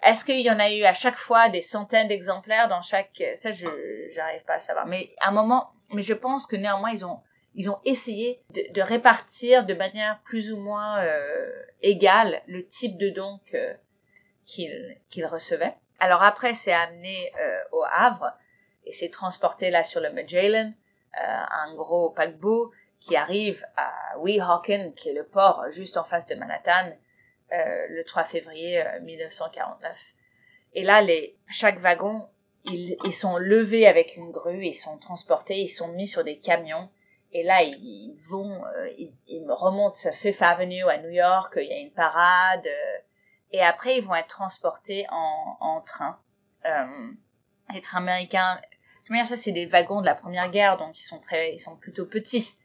[SPEAKER 4] Est-ce qu'il y en a eu à chaque fois des centaines d'exemplaires dans chaque ça je j'arrive pas à savoir mais à un moment mais je pense que néanmoins ils ont ils ont essayé de, de répartir de manière plus ou moins euh, égale le type de dons qu'ils qu'ils recevaient. Alors après c'est amené euh, au Havre et c'est transporté là sur le Magellan, euh, un gros paquebot qui arrive à Weehawken qui est le port juste en face de Manhattan euh, le 3 février 1949. Euh, Et là, les, chaque wagon, ils, ils sont levés avec une grue, ils sont transportés, ils sont mis sur des camions. Et là, ils vont, euh, ils, remontent Fifth Avenue à New York, il y a une parade. et après, ils vont être transportés en, train. Euh, les trains américains, de ça, c'est des wagons de la Première Guerre, donc ils sont très, ils sont plutôt petits.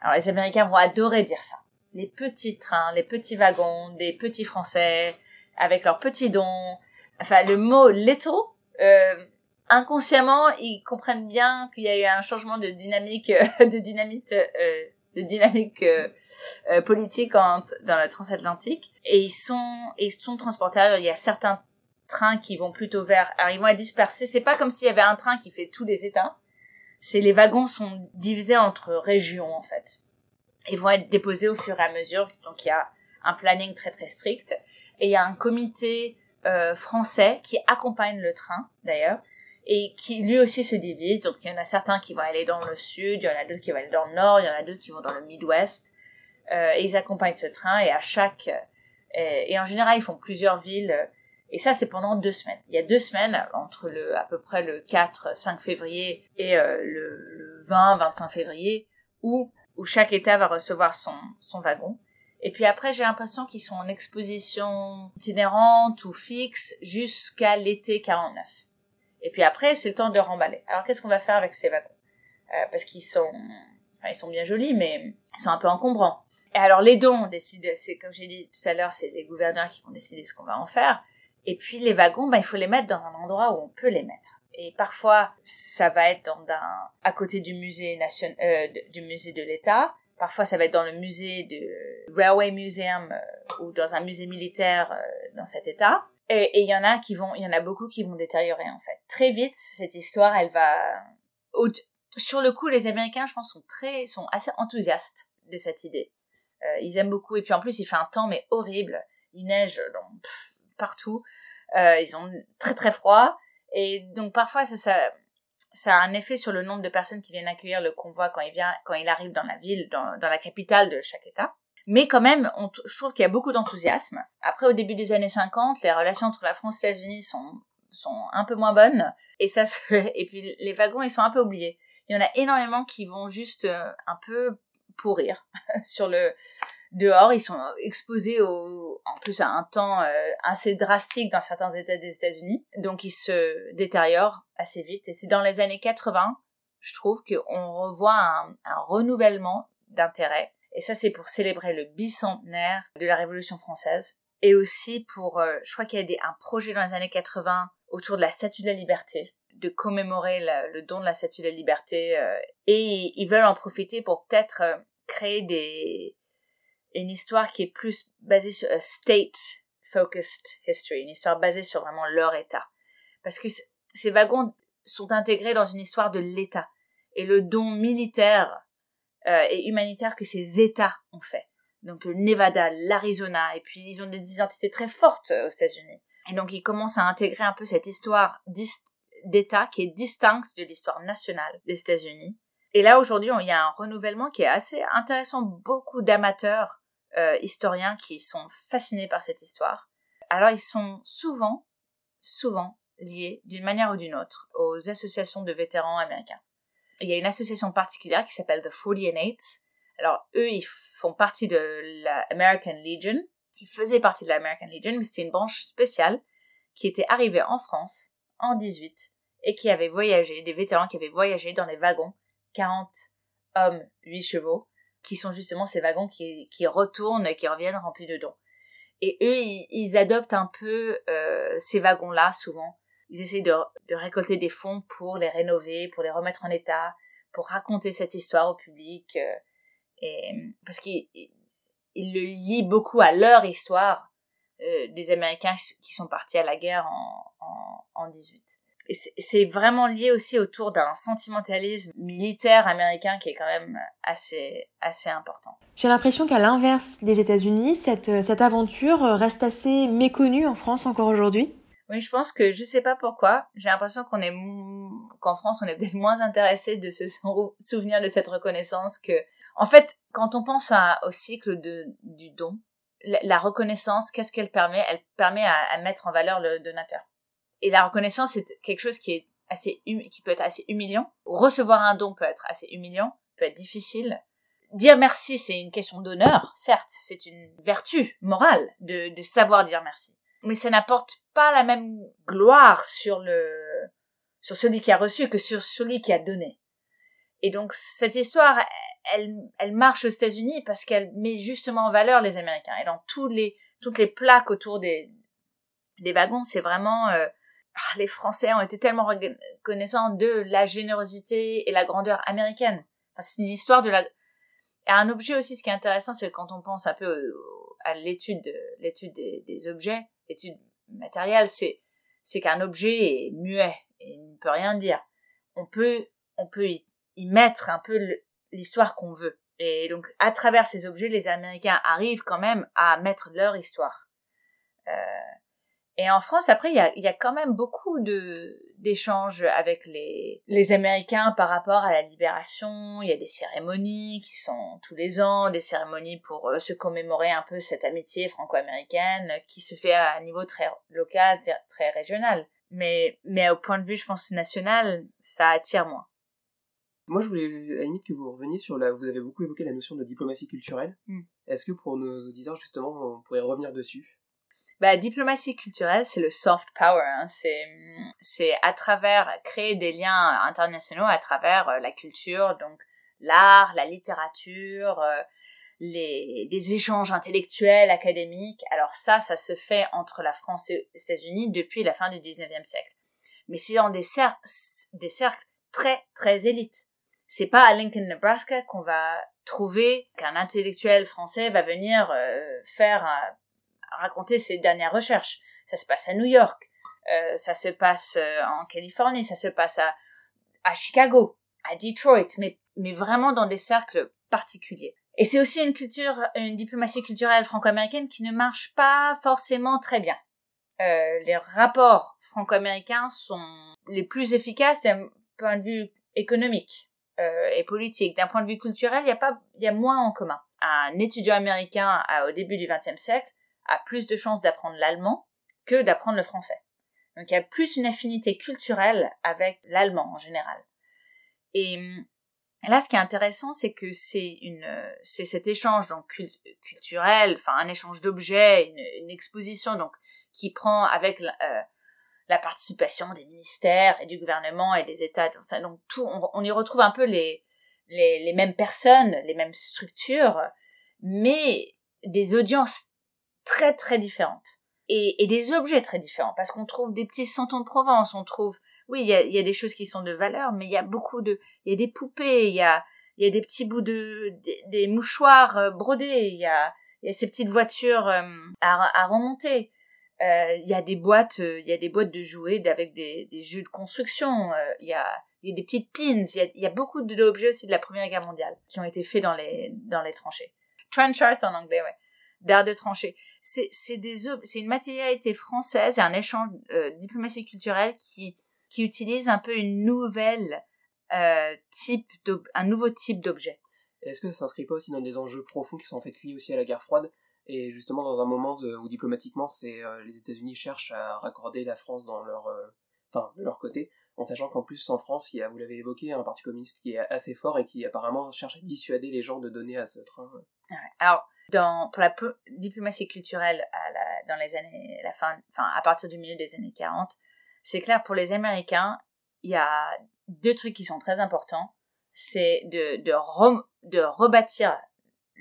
[SPEAKER 4] Alors, les Américains vont adorer dire ça les petits trains, les petits wagons, des petits Français avec leurs petits dons. Enfin, le mot little, euh, inconsciemment, ils comprennent bien qu'il y a eu un changement de dynamique, de dynamite, euh, de dynamique euh, euh, politique en, dans la transatlantique. Et ils sont, ils sont transportés. Il y a certains trains qui vont plutôt vers, alors ils vont être dispersés. C'est pas comme s'il y avait un train qui fait tous les États. C'est les wagons sont divisés entre régions en fait. Ils vont être déposés au fur et à mesure. Donc il y a un planning très très strict et il y a un comité euh, français qui accompagne le train d'ailleurs et qui lui aussi se divise. Donc il y en a certains qui vont aller dans le sud, il y en a d'autres qui vont aller dans le nord, il y en a d'autres qui vont dans le Midwest. Euh, et ils accompagnent ce train et à chaque euh, et en général ils font plusieurs villes et ça, c'est pendant deux semaines. Il y a deux semaines, entre le, à peu près le 4, 5 février et euh, le, le 20, 25 février, où, où chaque État va recevoir son, son wagon. Et puis après, j'ai l'impression qu'ils sont en exposition itinérante ou fixe jusqu'à l'été 49. Et puis après, c'est le temps de remballer. Alors, qu'est-ce qu'on va faire avec ces wagons? Euh, Parce qu'ils sont, enfin, ils sont bien jolis, mais ils sont un peu encombrants. Et alors, les dons, décident, c'est comme j'ai dit tout à l'heure, c'est les gouverneurs qui vont décider ce qu'on va en faire. Et puis les wagons, ben, il faut les mettre dans un endroit où on peut les mettre. Et parfois, ça va être dans un, à côté du musée national, euh, du musée de l'État. Parfois, ça va être dans le musée de Railway Museum euh, ou dans un musée militaire euh, dans cet État. Et il y en a qui vont, il y en a beaucoup qui vont détériorer en fait. Très vite, cette histoire, elle va. Sur le coup, les Américains, je pense, sont très, sont assez enthousiastes de cette idée. Euh, ils aiment beaucoup. Et puis en plus, il fait un temps mais horrible. Il neige dans, partout. Euh, ils ont très très froid et donc parfois ça, ça ça a un effet sur le nombre de personnes qui viennent accueillir le convoi quand il vient quand il arrive dans la ville dans, dans la capitale de chaque état. Mais quand même, je trouve qu'il y a beaucoup d'enthousiasme. Après, au début des années 50, les relations entre la France et les États-Unis sont un peu moins bonnes et ça se... *laughs* et puis les wagons ils sont un peu oubliés. Il y en a énormément qui vont juste euh, un peu pourrir *laughs* sur le dehors, ils sont exposés au, en plus à un temps euh, assez drastique dans certains États des États-Unis, donc ils se détériorent assez vite. Et c'est dans les années 80, je trouve qu'on revoit un renouvellement d'intérêt. Et ça, c'est pour célébrer le bicentenaire de la Révolution française. Et aussi pour, euh, je crois qu'il y a des, un projet dans les années 80 autour de la Statue de la Liberté, de commémorer le don de la Statue de la Liberté. Euh, et ils veulent en profiter pour peut-être créer des, une histoire qui est plus basée sur a state focused history, une histoire basée sur vraiment leur état. Parce que ces wagons sont intégrés dans une histoire de l'État et le don militaire euh, et humanitaire que ces États ont fait. Donc le Nevada, l'Arizona, et puis ils ont des identités très fortes euh, aux États-Unis. Et donc ils commencent à intégrer un peu cette histoire d'État qui est distincte de l'histoire nationale des États-Unis et là, aujourd'hui, il y a un renouvellement qui est assez intéressant. Beaucoup d'amateurs euh, historiens qui sont fascinés par cette histoire. Alors, ils sont souvent, souvent liés, d'une manière ou d'une autre, aux associations de vétérans américains. Il y a une association particulière qui s'appelle The 48 Alors, eux, ils font partie de la American Legion. Ils faisaient partie de la American Legion, mais c'était une branche spéciale qui était arrivée en France en 18 et qui avait voyagé, des vétérans qui avaient voyagé dans les wagons 40 hommes, 8 chevaux, qui sont justement ces wagons qui, qui retournent et qui reviennent remplis de dons. Et eux, ils, adoptent un peu euh, ces wagons-là souvent. Ils essaient de, récolter des fonds pour les rénover, pour les remettre en état, pour raconter cette histoire au public. Euh, et, parce qu'ils ils le lient beaucoup à leur histoire euh, des Américains qui sont partis à la guerre en, en, en 18 c'est vraiment lié aussi autour d'un sentimentalisme militaire américain qui est quand même assez, assez important.
[SPEAKER 1] J'ai l'impression qu'à l'inverse des États-Unis, cette, cette aventure reste assez méconnue en France encore aujourd'hui.
[SPEAKER 4] Oui, je pense que je sais pas pourquoi. J'ai l'impression qu'on est qu'en France, on est peut-être moins intéressé de se souvenir de cette reconnaissance que. En fait, quand on pense au cycle du don, la, reconnaissance, qu'est-ce qu'elle permet? Elle permet à, mettre en valeur le donateur et la reconnaissance c'est quelque chose qui est assez qui peut être assez humiliant. Recevoir un don peut être assez humiliant, peut être difficile. Dire merci, c'est une question d'honneur, certes, c'est une vertu morale de, de savoir dire merci. Mais ça n'apporte pas la même gloire sur le sur celui qui a reçu que sur celui qui a donné. Et donc cette histoire, elle, elle marche aux États-Unis parce qu'elle met justement en valeur les Américains. Et dans tous les, toutes les plaques autour des, des wagons, c'est vraiment euh, ah, les Français ont été tellement reconnaissants de la générosité et la grandeur américaine. C'est une histoire de la. Et un objet aussi, ce qui est intéressant, c'est quand on pense un peu à l'étude, l'étude des objets, l'étude matérielle, c'est c'est qu'un objet est muet et ne peut rien dire. On peut on peut y, y mettre un peu l'histoire qu'on veut. Et donc, à travers ces objets, les Américains arrivent quand même à mettre leur histoire. Euh, et en France, après, il y a, y a, quand même beaucoup de d'échanges avec les les Américains par rapport à la libération. Il y a des cérémonies qui sont tous les ans, des cérémonies pour euh, se commémorer un peu cette amitié franco-américaine qui se fait à un niveau très local, très régional. Mais mais au point de vue, je pense national, ça attire moins.
[SPEAKER 2] Moi, je voulais à la limite que vous reveniez sur la. Vous avez beaucoup évoqué la notion de diplomatie culturelle. Hmm. Est-ce que pour nos auditeurs, justement, on pourrait revenir dessus?
[SPEAKER 4] Bah, diplomatie culturelle, c'est le soft power. Hein. C'est, c'est à travers créer des liens internationaux à travers euh, la culture, donc l'art, la littérature, euh, les, des échanges intellectuels, académiques. Alors ça, ça se fait entre la France et les États-Unis depuis la fin du 19e siècle. Mais c'est dans des cercles, des cercles très, très élites. C'est pas à Lincoln, Nebraska qu'on va trouver qu'un intellectuel français va venir euh, faire raconter ses dernières recherches. Ça se passe à New York, euh, ça se passe euh, en Californie, ça se passe à, à Chicago, à Detroit, mais, mais vraiment dans des cercles particuliers. Et c'est aussi une culture, une diplomatie culturelle franco-américaine qui ne marche pas forcément très bien. Euh, les rapports franco-américains sont les plus efficaces d'un point de vue économique euh, et politique. D'un point de vue culturel, il y a pas, il y a moins en commun. Un étudiant américain au début du XXe siècle a plus de chances d'apprendre l'allemand que d'apprendre le français. Donc il y a plus une affinité culturelle avec l'allemand en général. Et là, ce qui est intéressant, c'est que c'est une, c'est cet échange donc culturel, enfin un échange d'objets, une, exposition donc qui prend avec euh, la participation des ministères et du gouvernement et des États. Donc tout, on, on y retrouve un peu les, les, les mêmes personnes, les mêmes structures, mais des audiences très très différentes et, et des objets très différents parce qu'on trouve des petits santons de Provence, on trouve oui il y a, y a, des choses qui sont de valeur mais il y a beaucoup de il y a des poupées, il y a il y a des petits bouts de des, mouchoirs euh, brodés, il y a il y a ces petites voitures euh, à, à remonter. Euh, il y a des boîtes, il y a des boîtes de jouets avec des, des jeux de construction. il y a il y a des petites pins. Il y a, y a beaucoup d'objets aussi de la Première Guerre mondiale qui ont été faits dans les dans les tranchées. Trench art en anglais, ouais. D'air de tranchées c'est c'est des c'est une matérialité française et un échange euh, diplomatie culturelle qui qui utilise un peu une nouvelle euh, type un nouveau type d'objet.
[SPEAKER 2] Est-ce que ça s'inscrit pas aussi dans des enjeux profonds qui sont en fait liés aussi à la guerre froide? Et justement dans un moment où diplomatiquement c'est euh, les États-Unis cherchent à raccorder la France dans leur euh, enfin de leur côté en sachant qu'en plus en France il y a vous l'avez évoqué un parti communiste qui est assez fort et qui apparemment cherche à dissuader les gens de donner à ce train.
[SPEAKER 4] Alors dans, pour la diplomatie culturelle à la, dans les années, la fin, enfin, à partir du milieu des années 40, c'est clair pour les Américains, il y a deux trucs qui sont très importants. C'est de, de, de rebâtir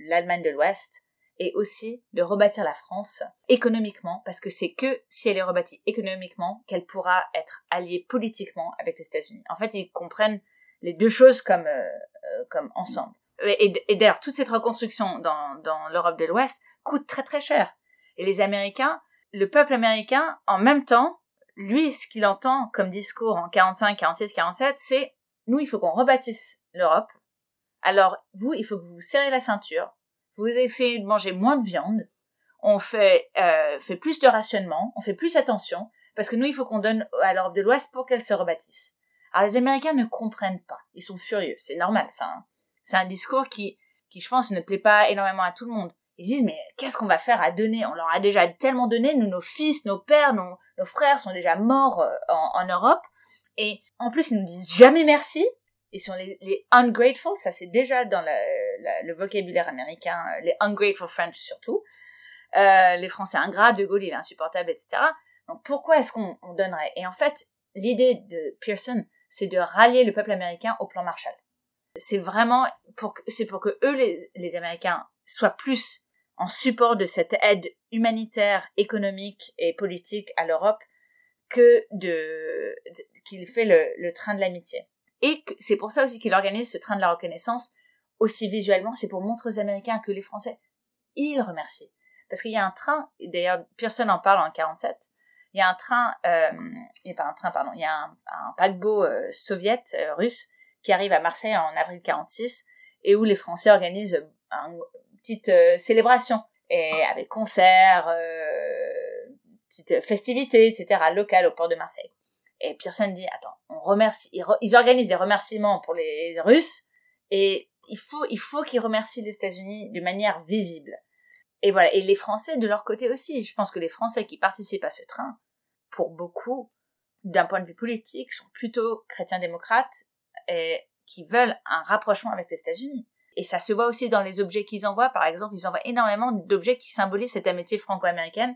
[SPEAKER 4] l'Allemagne de l'Ouest et aussi de rebâtir la France économiquement, parce que c'est que si elle est rebâtie économiquement qu'elle pourra être alliée politiquement avec les États-Unis. En fait, ils comprennent les deux choses comme, euh, euh comme ensemble et, et d'ailleurs toute cette reconstruction dans, dans l'Europe de l'Ouest coûte très très cher. Et les Américains, le peuple américain, en même temps, lui, ce qu'il entend comme discours en 45, 46, 47, c'est nous, il faut qu'on rebâtisse l'Europe. Alors vous, il faut que vous serrez la ceinture, vous essayez de manger moins de viande, on fait euh, fait plus de rationnement, on fait plus attention, parce que nous, il faut qu'on donne à l'Europe de l'Ouest pour qu'elle se rebâtisse. Alors les Américains ne comprennent pas, ils sont furieux, c'est normal. Enfin, c'est un discours qui, qui, je pense, ne plaît pas énormément à tout le monde. Ils disent, mais qu'est-ce qu'on va faire à donner? On leur a déjà tellement donné, nous, nos fils, nos pères, nos, frères sont déjà morts euh, en, Europe. Et en plus, ils nous disent jamais merci. Ils sont les, les ungrateful, ça c'est déjà dans le, vocabulaire américain, euh, les ungrateful French surtout. Euh, les Français ingrats, De Gaulle il est insupportable, etc. Donc pourquoi est-ce qu'on donnerait? Et en fait, l'idée de Pearson, c'est de rallier le peuple américain au plan Marshall C'est vraiment pour que, c'est pour que eux, les, les Américains, soient plus en support de cette aide humanitaire, économique et politique à l'Europe que de, qu'il fait le, le train de l'amitié. Et c'est pour ça aussi qu'il organise ce train de la reconnaissance aussi visuellement, c'est pour montrer aux Américains que les Français, ils remercient. Parce qu'il y a un train, d'ailleurs, personne en parle en 47, il y a un train, euh, il n'y a pas un train, pardon, il y a un, un paquebot euh, soviète, euh, russe, qui arrive à Marseille en avril 46, et où les Français organisent une petite euh, célébration, avec concerts, euh, petites festivités, etc., locales au port de Marseille. Et Pearson dit, attends, on remercie, ils, organisent des remerciements pour les Russes, et il faut, il faut qu'ils remercient les États-Unis de manière visible. Et voilà. Et les Français de leur côté aussi. Je pense que les Français qui participent à ce train, pour beaucoup, d'un point de vue politique, sont plutôt chrétiens démocrates et qui veulent un rapprochement avec les États-Unis. Et ça se voit aussi dans les objets qu'ils envoient. Par exemple, ils envoient énormément d'objets qui symbolisent cette amitié franco-américaine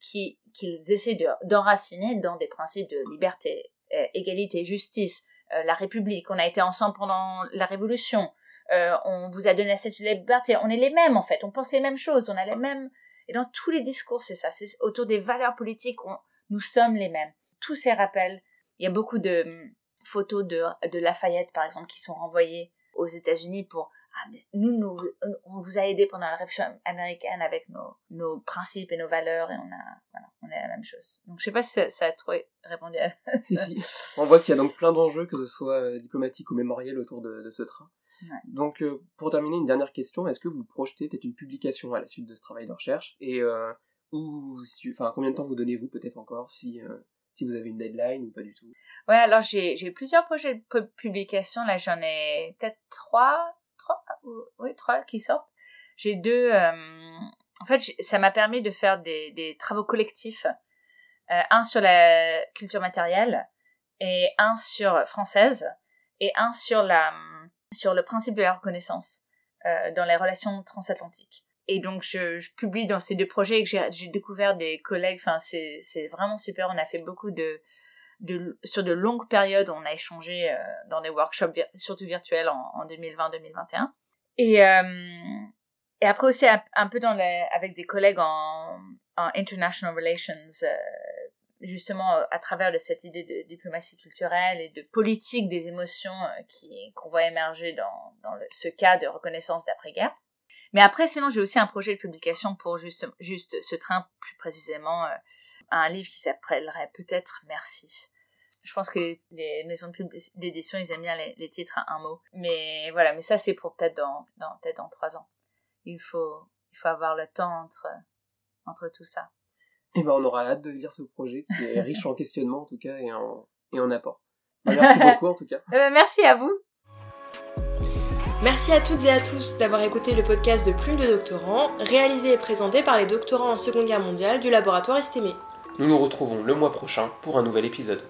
[SPEAKER 4] qui, qu'ils essaient d'enraciner dans des principes de liberté, euh, égalité, justice, euh, la République. On a été ensemble pendant la Révolution. Euh, on vous a donné cette liberté. On est les mêmes en fait. On pense les mêmes choses. On a les mêmes. Et dans tous les discours, c'est ça. C'est autour des valeurs politiques. nous sommes les mêmes. Tous ces rappels. Il y a beaucoup de hum, photos de, de Lafayette par exemple qui sont renvoyées aux États-Unis pour ah, mais nous, nous, on vous a aidé pendant la révolution américaine avec nos, nos principes et nos valeurs et on a, voilà, on est la même chose. Donc je sais pas si ça, a trop répondu à... *laughs*
[SPEAKER 2] si, si. *laughs* On voit qu'il y a donc plein d'enjeux, que ce soit euh, diplomatique ou mémoriel autour de, de ce train. Donc, euh, pour terminer, une dernière question. Est-ce que vous projetez peut-être une publication à la suite de ce travail de recherche? Et euh, où, enfin, combien de temps vous donnez-vous peut-être encore si, euh, si vous avez une deadline ou pas du tout
[SPEAKER 4] Ouais, alors j'ai, plusieurs projets de publication. Là, j'en ai peut-être trois, trois, oui, trois qui sortent. J'ai deux. en fait, ça m'a permis de faire des, des travaux collectifs. un sur la culture matérielle et un sur française et un sur la sur le principe de la reconnaissance euh, dans les relations transatlantiques. Et donc je, je publie dans ces deux projets que j'ai découvert des collègues. Enfin c'est vraiment super. On a fait beaucoup de de, sur de longues périodes, on a échangé euh, dans des workshops surtout virtuels en, en 2020-2021. Et, euh, et après aussi un, peu dans les, avec des collègues en, en international relations, euh, justement euh, à travers de cette idée de diplomatie culturelle et de politique des émotions euh, qui qu'on voit émerger dans, dans ce cas de reconnaissance d'après-guerre. Mais après, sinon, j'ai aussi un projet de publication pour juste, juste ce train, plus précisément, euh, un livre qui s'appellerait peut-être Merci. Je pense que les, maisons d'édition, ils aiment bien les, titres à un mot. Mais voilà, mais ça, c'est pour peut-être dans, dans peut-être dans trois ans. Il faut, il faut avoir le temps entre, entre tout ça.
[SPEAKER 2] Et eh ben on aura hâte de lire ce projet qui est *laughs* riche en questionnements en tout cas et en, et en apport. Bah, merci *laughs* beaucoup en tout cas.
[SPEAKER 4] Euh, merci à vous.
[SPEAKER 1] Merci à toutes et à tous d'avoir écouté le podcast de Plume de doctorants, réalisé et présenté par les doctorants en Seconde Guerre mondiale du laboratoire Estémé.
[SPEAKER 3] Nous nous retrouvons le mois prochain pour un nouvel épisode.